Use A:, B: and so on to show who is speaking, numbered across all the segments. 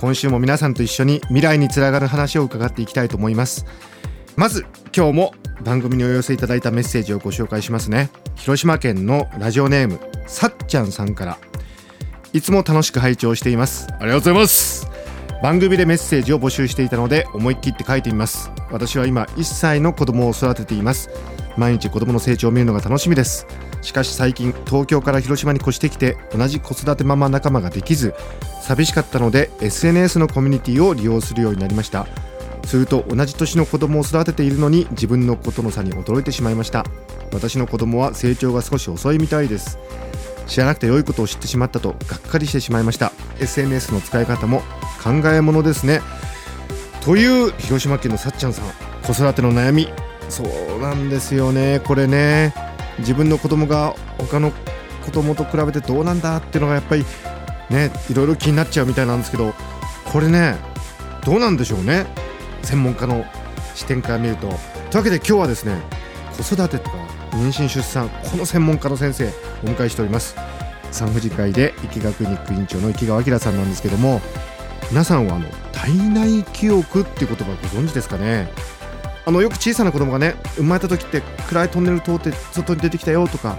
A: 今週も皆さんと一緒に未来につながる話を伺っていきたいと思います。まず今日も番組にお寄せいただいたメッセージをご紹介しますね。広島県のラジオネームさっちゃんさんから。いつも楽しく拝聴しています。ありがとうございます。番組でメッセージを募集していたので思い切って書いてみます。私は今1歳の子供を育てています。毎日子供の成長を見るのが楽しみですしかし最近東京から広島に越してきて同じ子育てママ仲間ができず寂しかったので SNS のコミュニティを利用するようになりました。すると同じ年の子供を育てているのに自分のことの差に驚いてしまいました。私の子供は成長が少し遅いみたいです。知らなくて良いことを知ってしまったとがっかりしてしまいました。SNS の使い方も考えものですね。という広島県のさっちゃんさん。子育ての悩み。そうなんですよねこれね。自分の子供が他の子供と比べてどうなんだっていうのがやっぱりねいろいろ気になっちゃうみたいなんですけどこれねどうなんでしょうね？専門家の視点から見ると。というわけで今日はですね子育てとか妊娠出産この専門家の先生お迎えしております。産婦人科医で池川クリニック院長の池川明さんなんですけども皆さんはあの体内記憶っていう言葉ご存知ですかね？あのよく小さな子供がね生まれた時って暗いトンネル通って外に出てきたよとか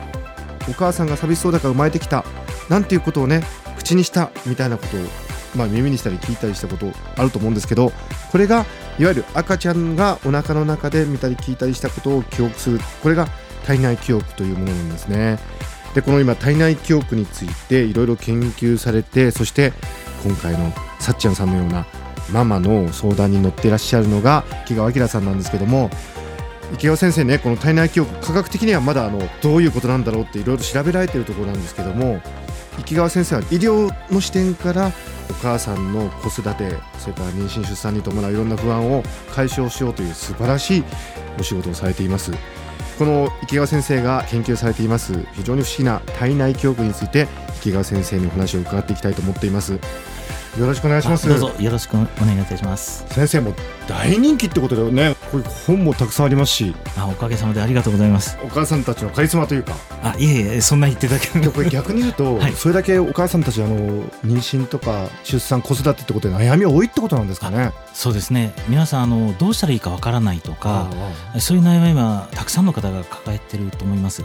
A: お母さんが寂しそうだから生まれてきたなんていうことをね口にしたみたいなことを、まあ、耳にしたり聞いたりしたことあると思うんですけどこれがいわゆる赤ちゃんがお腹の中で見たり聞いたりしたことを記憶するこれが体内記憶というものなんですね。でこの今体内記憶についていろいろ研究されてそして今回のさっちゃんさんのようなママの相談に乗ってらっしゃるのが池川明さんなんですけども池川先生ねこの体内記憶科学的にはまだあのどういうことなんだろうっていろいろ調べられてるところなんですけども池川先生は医療の視点からお母さんの子育てそれから妊娠出産に伴ういろんな不安を解消しようという素晴らしいお仕事をされています。この池川先生が研究されています非常に不思議な体内記憶について池川先生にお話を伺っていきたいと思っています。よろしくお願いします。
B: どうぞよろしくお願いいたします。
A: 先生も大人気ってことでねこういう本もたくさんありますし。
B: あおかげさまでありがとうございます。
A: お母さんたちのカリスマというか。
B: あいえいえそんな言っていただけ。
A: これ逆に言うと、はい、それだけお母さんたちあの妊娠とか出産子育てってことで悩み多いってことなんですかね
B: そうですね。皆さんあのどうしたらいいかわからないとかそういう悩みはたくさんの方が抱えてると思います。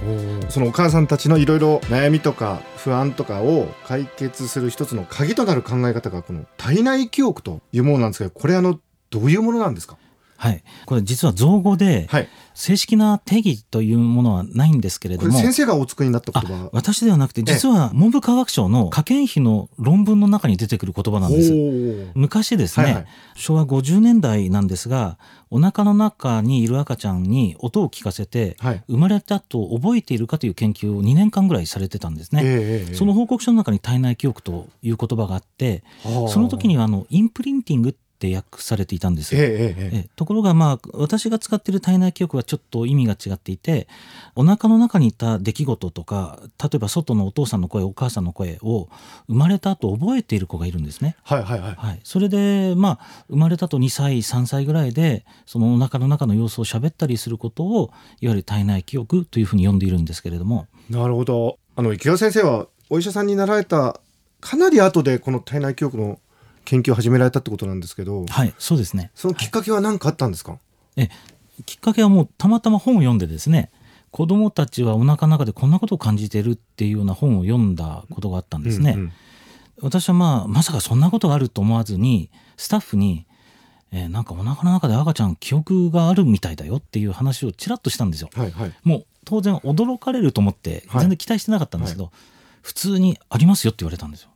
A: そのお母さんたちのいろいろ悩みとか不安とかを解決する一つの鍵となる考え方がこの体内記憶というものなんですけどこれあのどういうものなんですか？
B: はい、これ実は造語で、正式な定義というものはないんですけれども、
A: 先生がお作りになった言葉。
B: 私ではなくて実は文部科学省の科研費の論文の中に出てくる言葉なんです。昔ですね、はいはい、昭和50年代なんですがお腹の中にいる赤ちゃんに音を聞かせて、はい、生まれたと覚えているかという研究を2年間ぐらいされてたんですね、えー、その報告書の中に体内記憶という言葉があってその時にはあのインプリンティングって訳されていたんですよ、えええ、ところがまあ私が使っている体内記憶はちょっと意味が違っていてお腹の中にいた出来事とか例えば外のお父さんの声お母さんの声を生まれた後覚えている子がいるんですね。
A: はいはいはい。はい、
B: それでまあ生まれたと2歳3歳ぐらいでそのお腹の中の様子を喋ったりすることをいわゆる体内記憶というふうに呼んでいるんですけれども。
A: なるほど。あの池谷先生はお医者さんになられたかなり後でこの体内記憶の研究を始められたってことなんですけど、
B: はい、そうですね。
A: そのきっかけは何かあったんですか、はい、
B: えきっかけはもうたまたま本を読んでですね、子供たちはお腹の中でこんなことを感じているっていうような本を読んだことがあったんですね。うんうん、私はまあまさかそんなことがあると思わずにスタッフに、えー、なんかお腹の中で赤ちゃん記憶があるみたいだよっていう話をちらっとしたんですよ。はいはい、もう当然驚かれると思って全然期待してなかったんですけど、はいはい、普通にありますよって言われたんですよ。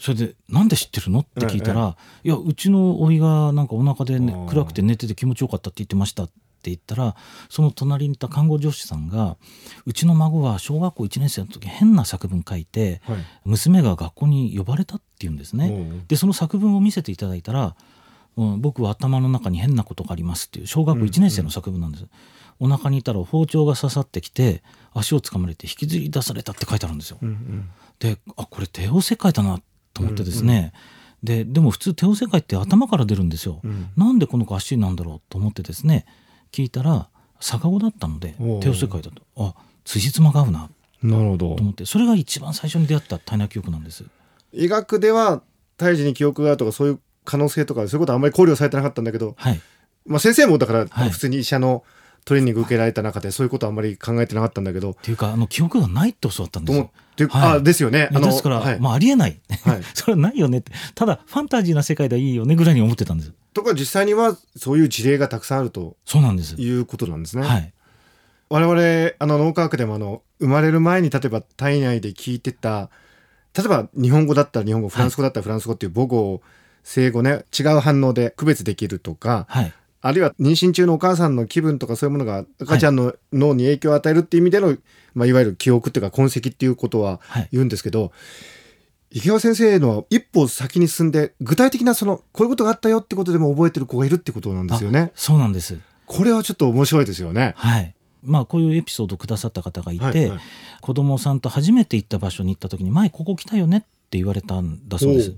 B: それで「なんで知ってるの?」って聞いたら「いやうちの甥がなんかお腹で、ね、暗くて寝てて気持ちよかったって言ってました」って言ったらその隣にいた看護助手さんが「うちの孫は小学校1年生の時変な作文書いて、娘が学校に呼ばれた」って言うんですね。でその作文を見せていただいたらうん、僕は頭の中に変なことがありますっていう小学校1年生の作文なんです、お腹にいたら包丁が刺さってきて足をつかまれて引きずり出されたって書いてあるんですよ、
A: うんうん。
B: であこれ帝王切開だなと思ってですね、ででも普通帝王切開って頭から出るんですよ、
A: うん。
B: なんでこの子足なんだろうと思ってですね聞いたら逆子だったので帝王切開だと。あ辻褄が合うな。
A: なるほど。
B: と思って。それが一番最初に出会った体内記憶なんです。
A: 医学では胎児に記憶があるとかそういう可能性とかそういうことはあんまり考慮されてなかったんだけど、
B: はい。
A: まあ、先生もだから
B: はい。
A: 普通に医者のトレーニング受けられた中でそういうことはあんまり考えてなかったんだけど、
B: っていうかあの記憶がないって教わったんですよ。はい。
A: あですよね。あの
B: ですから、
A: はい。
B: まあ、ありえない。
A: はい、
B: それはないよねって。ただファンタジーな世界ではいいよねぐらいに思ってたんです。
A: とか実際にはそういう事例がたくさんあると。
B: そうなんです。
A: いうことなんですね。
B: はい。
A: 我々あの脳科学でもあの生まれる前に例えば体内で聞いてた例えば日本語だったら日本語フランス語だったらフランス語っていう母語を生語ね違う反応で区別できるとか
B: はい
A: あるいは妊娠中のお母さんの気分とかそういうものが赤ちゃんの脳に影響を与えるっていう意味での、いまあ、いわゆる記憶っていうか痕跡っていうことは
B: はい。
A: 言うんですけど、池川先生の一歩先に進んで具体的なそのこういうことがあったよってことでも覚えてる子がいるってことなんですよね。
B: そうなんです。
A: これはちょっと面白いですよね。
B: はい。まあこういうエピソードをくださった方がいて、
A: はいはい。
B: 子供さんと初めて行った場所に行った時に前ここ来たよねって言われたんだそうです。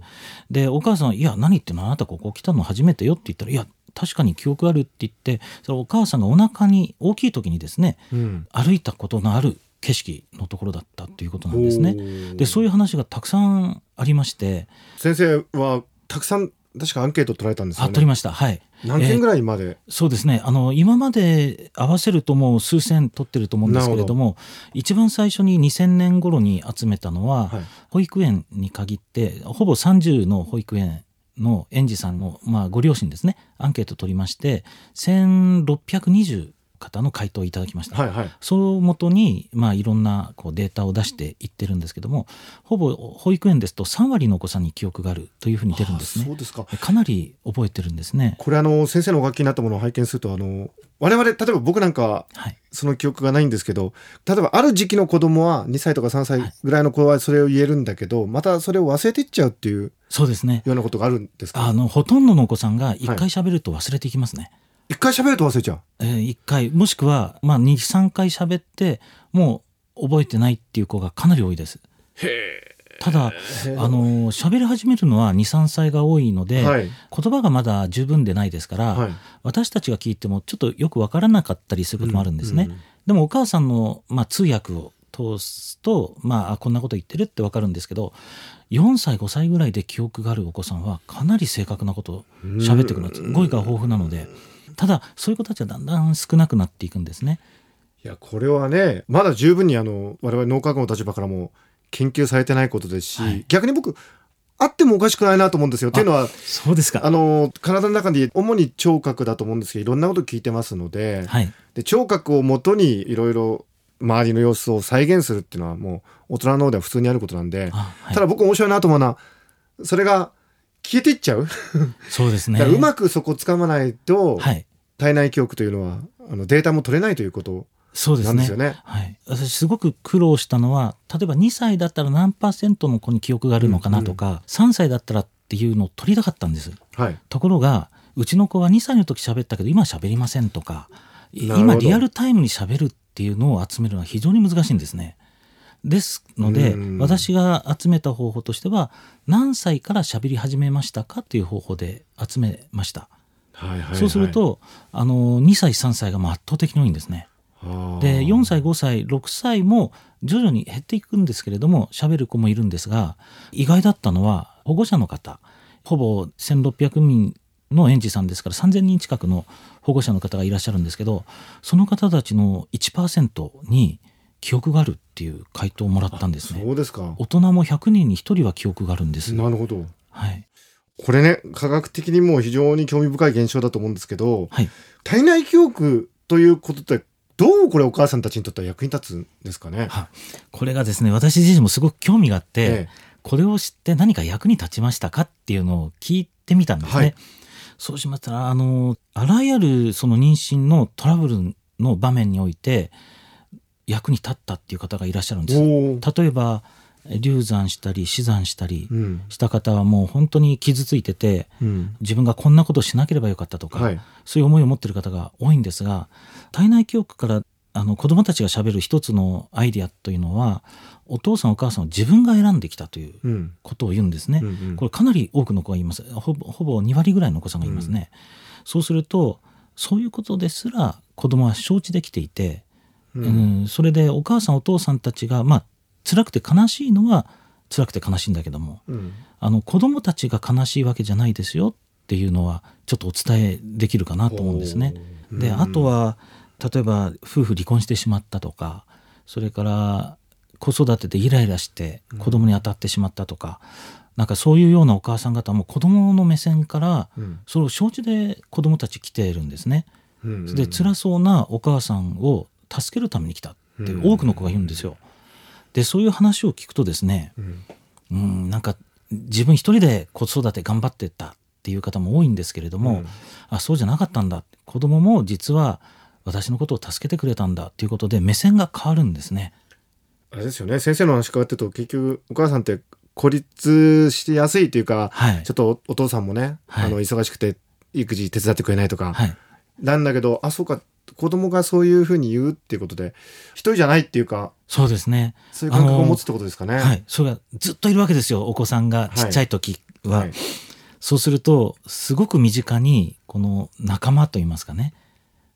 B: でお母さん「いや何言ってんの？あなたここ来たの初めてよ」って言ったら「いや確かに記憶ある」って言ってそれお母さんがお腹に大きい時にですね
A: うん。
B: 歩いたことのある景色のところだったっていうことなんですね。でそういう話がたくさんありまして、
A: 先生はたくさん確かアンケート取られたんですよね。
B: あ取りました。はい。
A: 何件ぐらいまで、
B: そうですね。あの今まで合わせるともう数千取ってると思うんですけれども一番最初に2000年頃に集めたのは、
A: はい。
B: 保育園に限ってほぼ30の保育園の園児さんの、まあ、ご両親ですねアンケート取りまして1620方の回答をいただきました。
A: はいはい。
B: そのもとに、まあ、いろんなこうデータを出していってるんですけどもほぼ保育園ですと3割のお子さんに記憶があるというふうに出るんですね
A: あそう。ですか。
B: かなり覚えてるんですね。
A: これあの先生のお書きになったものを拝見するとあの我々例えば僕なんかは
B: はい、
A: その記憶がないんですけど例えばある時期の子供は2歳とか3歳ぐらいの子はそれを言えるんだけどまたそれを忘れていっちゃうっていう
B: そうですね。
A: ようなことがあるんですか？
B: あのほとんどのお子さんが一回喋ると忘れていきますね。
A: 一回喋ると忘れちゃう。
B: えー一回。もしくは、まあ、23回喋ってもう覚えてないっていう子がかなり多いです。ただあの喋り始めるのは23歳が多いので、
A: はい。
B: 言葉がまだ十分でないですから、
A: はい。
B: 私たちが聞いてもちょっとよくわからなかったりすることもあるんですね。
A: うんうん
B: でもお母さんの、まあ、通訳を通すと、まああ、こんなこと言ってるってわかるんですけど4歳5歳ぐらいで記憶があるお子さんはかなり正確なことを喋ってくるんです。語彙が豊富なのでただそういう子たちはだんだん少なくなっていくんですね。
A: いやこれはねまだ十分にあの我々脳科学の立場からも研究されてないことですし、
B: はい
A: 逆に僕あってもおかしくないなと思うんですよ。っていうのは
B: そうですか
A: あの体の中に主に聴覚だと思うんですけどいろんなこと聞いてますので,、
B: はい
A: で聴覚をもとにいろいろ周りの様子を再現するっていうのはもう大人の脳では普通にあることなんで、
B: あはい
A: ただ僕面白いなと思うのはそれが消えていっちゃう、
B: そうですね。
A: うまくそこをつかまないと、
B: はい。
A: 体内記憶というのはあのデータも取れないということ
B: そうですね。
A: なんですよね。
B: はい、私すごく苦労したのは例えば2歳だったら何パーセントの子に記憶があるのかなとか、3歳だったらっていうのを取りたかったんです。
A: はい。
B: ところがうちの子は2歳の時喋ったけど今喋りませんとか今リアルタイムに喋るっていうのを集めるのは非常に難しいんですね。ですので
A: うん
B: 私が集めた方法としては何歳から喋り始めましたかっていう方法で集めました。
A: はいはいはい
B: そうするとあの2歳3歳が圧倒的に多いんですね。で4歳5歳6歳も徐々に減っていくんですけれども喋る子もいるんですが意外だったのは保護者の方ほぼ1600人の園児さんですから3000人近くの保護者の方がいらっしゃるんですけどその方たちの1%に記憶があるっていう回答をもらったんですね。
A: そうですか。
B: 大人も100人に1人は記憶があるんです。
A: なるほど。
B: はい。
A: これね科学的にも非常に興味深い現象だと思うんですけど
B: はい。
A: 体内記憶ということってどうこれお母さんたちにとっては役に立つんですかね？
B: はこれがですね私自身もすごく興味があって、
A: ええ。
B: これを知って何か役に立ちましたかっていうのを聞いてみたんですね。
A: はい。
B: そうしましたらあのあらゆるその妊娠のトラブルの場面において役に立ったっていう方がいらっしゃるんです。例えば流産したり死産したり
A: うん。
B: した方はもう本当に傷ついてて
A: うん。
B: 自分がこんなことしなければよかったとか、
A: はい。
B: そういう思いを持っている方が多いんですが体内記憶からあの子どもたちがしゃべる一つのアイディアというのはお父さんお母さんを自分が選んできたという
A: うん。
B: ことを言うんですね。
A: うんうん。
B: これかなり多くの子がいます。ほぼほぼ2割ぐらいのお子さんがいますね。そうするとそういうことですら子供は承知できていて、
A: うん。
B: うんそれでお母さんお父さんたちがまあ辛くて悲しいのは辛くて悲しいんだけども
A: うん。
B: あの子供たちが悲しいわけじゃないですよっていうのはちょっとお伝えできるかなと思うんですね。
A: うん。
B: あとは例えば夫婦離婚してしまったとかそれから子育てでイライラして子供に当たってしまったとか、なんかそういうようなお母さん方も子供の目線から
A: うん。
B: それを承知で子供たち来ているんですね。
A: うん。
B: で辛そうなお母さんを助けるために来たって多くの子が言うんですよ。でそういう話を聞くとですね
A: うん。
B: うんなんか自分一人で子育て頑張ってったっていう方も多いんですけれども、
A: うん。
B: あそうじゃなかったんだ。子供も実は私のことを助けてくれたんだっていうことで目線が変わるんですね。
A: あれですよね。先生の話伺ってると結局お母さんって孤立しやすいというか、
B: はい。
A: ちょっとおお父さんもね、
B: はい。
A: あの忙しくて育児手伝ってくれないとか、
B: はい、
A: なんだけどあそうか子供がそういうふうに言うっていうことで一人じゃないっていうか
B: そうですね。
A: そういう感覚を持つってことですかね。
B: はい、それがずっといるわけですよお子さんがちっちゃい時は。
A: はい
B: そうするとすごく身近にこの仲間といいますかね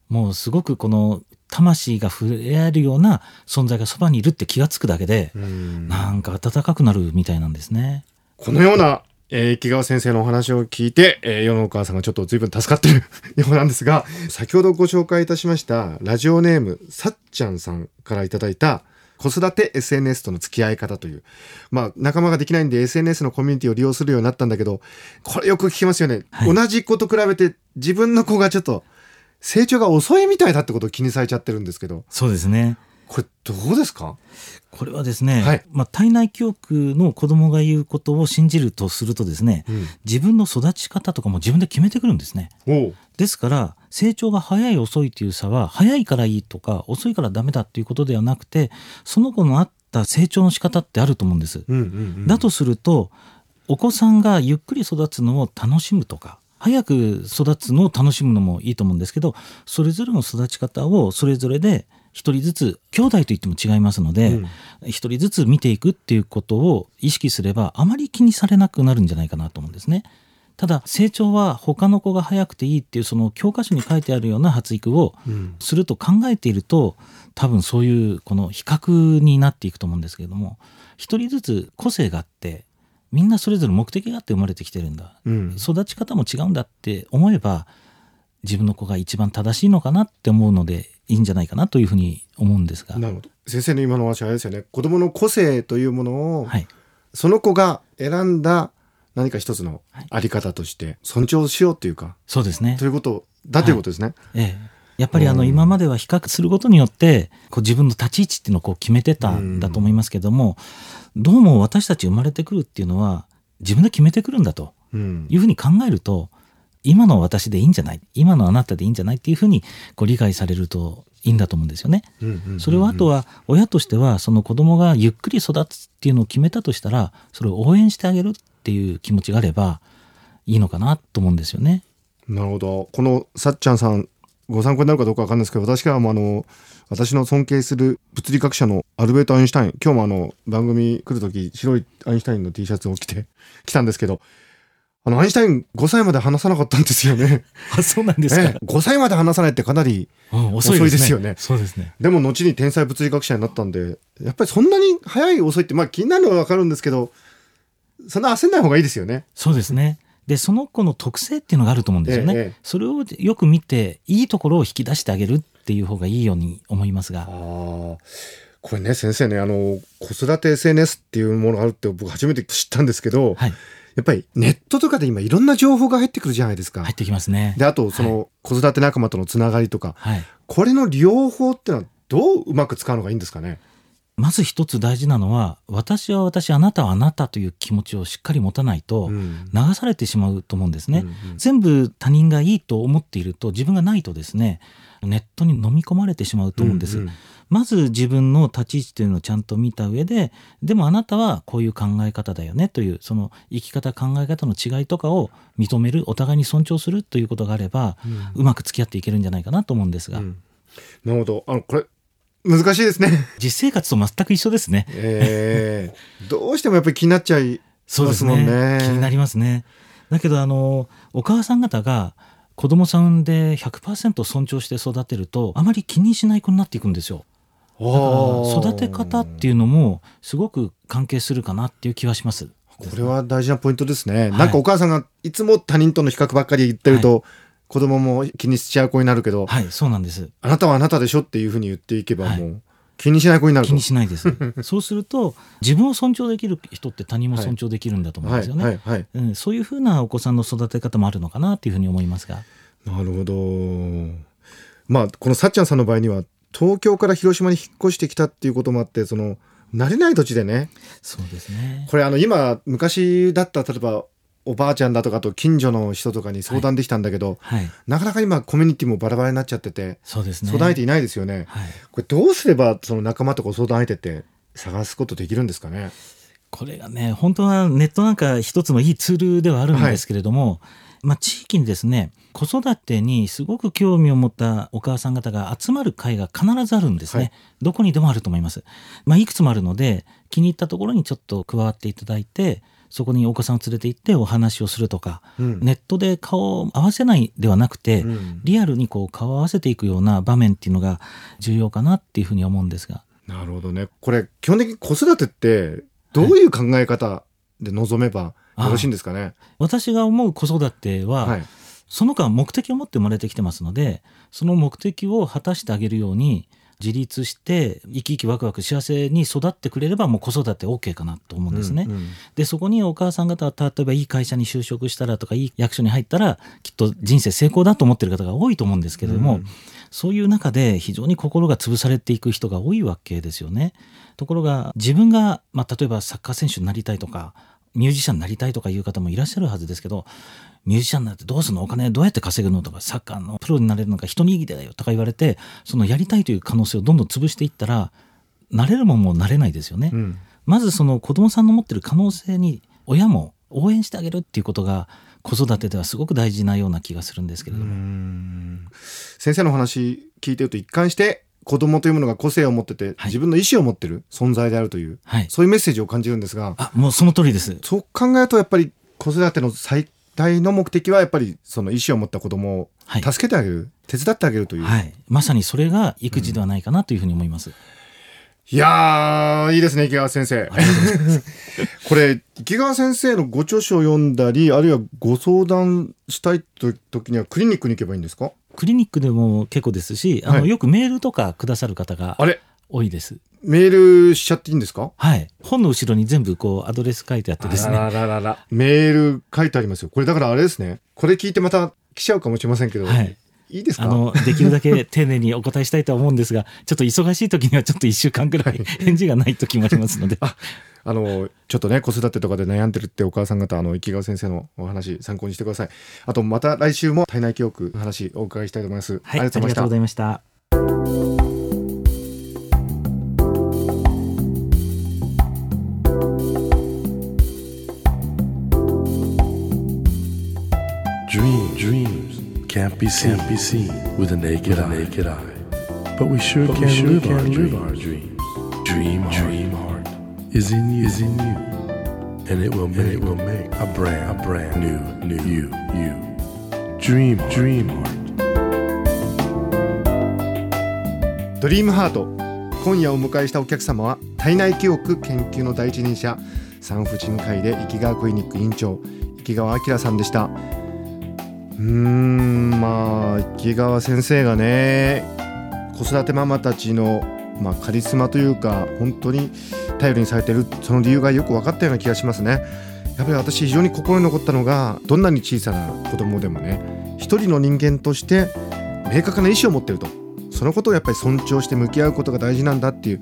B: もうすごくこの魂が触れ合えるような存在がそばにいるって気がつくだけで、
A: うん
B: なんか温かくなるみたいなんですね。
A: このような、えー、木川先生のお話を聞いて、えー、世のお母さんがちょっと随分助かってるようなんですが、先ほどご紹介いたしました、ラジオネーム、さっちゃんさんからいただいた、子育て SNS との付き合い方という。まあ、仲間ができないんで SNS のコミュニティを利用するようになったんだけど、これよく聞きますよね。
B: はい
A: 同じ子と比べて自分の子がちょっと成長が遅いみたいだってことを気にされちゃってるんですけど、
B: そうですね
A: これどうですか？
B: これはですね、
A: はい
B: まあ、体内記憶の子供が言うことを信じるとするとですね、
A: うん
B: 自分の育ち方とかも自分で決めてくるんですね。ですから成長が早い遅いという差は早いからいいとか遅いからダメだっていうことではなくてその子のあった成長の仕方ってあると思うんです。
A: うんうんうん。
B: だとするとお子さんがゆっくり育つのを楽しむとか早く育つのを楽しむのもいいと思うんですけどそれぞれの育ち方をそれぞれで一人ずつ兄弟といっても違いますので
A: うん
B: 一、人ずつ見ていくっていうことを意識すればあまり気にされなくなるんじゃないかなと思うんですね。ただ成長は他の子が早くていいっていうその教科書に書いてあるような発育を
A: うん
B: すると考えていると多分そういうこの比較になっていくと思うんですけれども一人ずつ個性があってみんなそれぞれ目的があって生まれてきてるんだ
A: うん。
B: 育ち方も違うんだって思えば自分の子が一番正しいのかなって思うのでいいんじゃないかなというふうに思うんですが、
A: なるほど。先生の今のお話はあれですよね。子供の個性というものを、
B: はい、
A: その子が選んだ何か一つのあり方として尊重しようというか、
B: そうですね。
A: ということだということですね。
B: ええ、やっぱりあの
A: うん。
B: 今までは比較することによってこう自分の立ち位置っていうのをこう決めてたんだと思いますけどもどうも私たち生まれてくるっていうのは自分で決めてくるんだと
A: うん。
B: いうふうに考えると今の私でいいんじゃない？今のあなたでいいんじゃない？っていうふうにこう理解されるといいんだと思うんですよね。それはあとは親としてはその子供がゆっくり育つっていうのを決めたとしたらそれを応援してあげるっていう気持ちがあればいいのかなと思うんですよね。
A: なるほど。このさっちゃんさん、ご参考になるかどうかわかんないですけど、私からもあの、私の尊敬する物理学者のアルベート・アインシュタイン、今日もあの、番組来るとき、白いアインシュタインの T シャツを着て来たんですけど、あの、アインシュタイン5歳まで話さなかったんですよね。
B: あそうなんですか、
A: ええ5歳まで話さないってかなり、
B: うん
A: 遅いですよね
B: そうですね。
A: でも後に天才物理学者になったんで、やっぱりそんなに早い遅いって、まあ気になるのはわかるんですけど、そんな焦んない方がいいですよね。
B: そうですね。でその子の特性っていうのがあると思うんですよね。
A: ええ
B: それをよく見ていいところを引き出してあげるっていう方がいいように思いますが。
A: ああ。これね、先生ね、あの、子育て SNS っていうものがあるって僕初めて知ったんですけど、
B: はい。
A: やっぱりネットとかで今いろんな情報が入ってくるじゃないですか。
B: 入ってきますね。
A: で、あとその子育て仲間とのつながりとか、
B: はい。
A: これの両方ってのはどううまく使うのがいいんですかね？
B: まず一つ大事なのは私は私あなたはあなたという気持ちをしっかり持たないと
A: うん
B: 流されてしまうと思うんですね、
A: うんうん
B: 全部他人がいいと思っていると自分がないとですねネットに飲み込まれてしまうと思うんです、
A: うんうん。
B: まず自分の立ち位置というのをちゃんと見た上ででもあなたはこういう考え方だよねというその生き方考え方の違いとかを認めるお互いに尊重するということがあれば、うまく付き合っていけるんじゃないかなと思うんですが、
A: うん。なるほど。あのこれ難しいですね。
B: 実生活と全く一緒ですね。
A: えー、どうしてもやっぱり気になっちゃい
B: そうです
A: ますもん
B: ね。
A: ね。
B: 気になりますね。だけどあのお母さん方が子供さんで100%尊重して育てるとあまり気にしない子になっていくんですよ。だから育て方っていうのもすごく関係するかなっていう気はします。
A: これは大事なポイントですね、
B: い
A: なんかお母さんがいつも他人との比較ばっかり言ってると、子供も気にしちゃう子になるけど、
B: はいそうなんです。
A: あなたはあなたでしょっていうふうに言っていけば
B: はい
A: もう気にしない子になると
B: 気にしないです。そうすると自分を尊重できる人って他人も尊重できるんだと思うんですよね。うん、そういうふうなお子さんの育て方もあるのかなっていうふうに思いますが。
A: なるほどまあこのさっちゃんさんの場合には東京から広島に引っ越してきたっていうこともあってその慣れない土地でね
B: そうですね。
A: これあの今昔だったら例えばおばあちゃんだとかと近所の人とかに相談できたんだけど、
B: はい。
A: なかなか今コミュニティもバラバラになっちゃってて
B: そうですね。
A: 相談相手いないですよね。
B: はい。
A: これどうすればその仲間とか相談相手って探すことできるんですかね？
B: これがね、本当はネットなんか一つのいいツールではあるんですけれども、まあ地域にですね、子育てにすごく興味を持ったお母さん方が集まる会が必ずあるんですね。
A: はい
B: どこにでもあると思います。まあいくつもあるので、気に入ったところにちょっと加わっていただいて、そこにお子さんを連れて行ってお話をするとか、
A: うん
B: ネットで顔を合わせないではなくて、
A: うん
B: リアルにこう顔を合わせていくような場面っていうのが重要かなっていうふうに思うんですが。
A: なるほどね。これ基本的に子育てってどういう考え方で臨めばよろしいんですかね？
B: 私が思う子育ては、
A: はい。
B: その子は目的を持って生まれてきてますので、その目的を果たしてあげるように、自立して生き生きワクワク幸せに育ってくれればもう子育て OK かなと思うんですね。
A: うんうん
B: でそこにお母さん方は例えばいい会社に就職したらとかいい役所に入ったらきっと人生成功だと思ってる方が多いと思うんですけれども、
A: うん
B: そういう中で非常に心が潰されていく人が多いわけですよね。ところが自分が、まあ、例えばサッカー選手になりたいとかミュージシャンになりたいとかいう方もいらっしゃるはずですけどミュージシャンになってどうするの？お金どうやって稼ぐの？とかサッカーのプロになれるのか一握りだよとか言われてそのやりたいという可能性をどんどん潰していったらなれるもんもなれないですよね。
A: うん
B: まずその子供さんの持ってる可能性に親も応援してあげるっていうことが子育てではすごく大事なような気がするんですけれども。
A: 先生の話聞いてると一貫して子供というものが個性を持ってて、自分の意思を持ってる存在であるという、
B: はい。
A: そういうメッセージを感じるんですが、
B: あ、もうその通りです。
A: そう考えるとやっぱり子育ての最大の目的はやっぱりその意思を持った子供を
B: はい
A: 助けてあげる、手伝ってあげるという。
B: はい。まさにそれが育児ではないかなというふうに思います。
A: いやー、いいですね、池川先生。これ、池川先生のご著書を読んだり、あるいはご相談したいと時にはクリニックに行けばいいんですか？
B: クリニックでも結構ですし、あの、
A: はい
B: よくメールとかくださる方が
A: あれ？
B: 多いです。
A: メールしちゃっていいんですか？
B: はい。本の後ろに全部こうアドレス書いてあってですね。
A: らららメール書いてありますよ。これだからあれですね。これ聞いてまた来ちゃうかもしれませんけど、
B: はい。
A: いいですか？
B: あの、できるだけ丁寧にお答えしたいとは思うんですが、ちょっと忙しい時にはちょっと一週間ぐらい返事がない時もありますので。
A: あの、ちょっとね、子育てとかで悩んでるってお母さん方、あの、池川先生のお話参考にしてください。あと、また来週も体内記憶の話お伺いしたいと思います。
B: はい。
A: ありがとうございました
C: can't be seen, can't be seen with a naked, eye. naked eye. But we sure can, sure live, our live our dreams. Dream, heart, dream heart is in you, is in you, and it will make, it will make a brand, a brand new, new you, you. Dream, dream heart.
A: ドリームハート今夜お迎えしたお客様は体内記憶研究の第一人者産婦人科医で池川クリニック院長池川明さんでしたうんまあ池川先生がね子育てママたちの、まあ、カリスマというか本当に頼りにされてるその理由がよく分かったような気がしますね。やっぱり私非常に心に残ったのがどんなに小さな子供でもね一人の人間として明確な意思を持ってるとそのことをやっぱり尊重して向き合うことが大事なんだっていう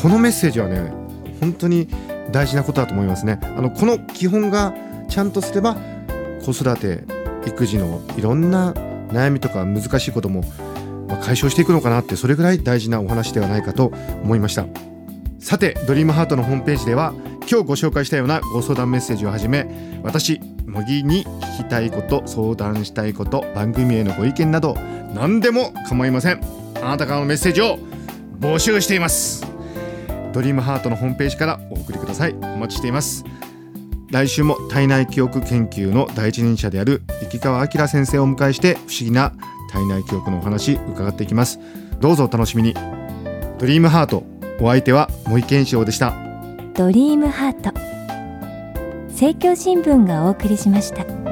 A: このメッセージはね本当に大事なことだと思いますね。あのこの基本がちゃんとすれば子育て育児のいろんな悩みとか難しいこともま解消していくのかなってそれぐらい大事なお話ではないかと思いました。さてドリームハートのホームページでは今日ご紹介したようなご相談メッセージをはじめ私茂木に聞きたいこと相談したいこと番組へのご意見など何でも構いません。あなたからのメッセージを募集しています。ドリームハートのホームページからお送りください。お待ちしています。来週も体内記憶研究の第一人者である生川明先生をお迎えして不思議な体内記憶のお話伺っていきます。どうぞお楽しみに。ドリームハートお相手は森健一郎でした。
D: ドリームハート政教新聞がお送りしました。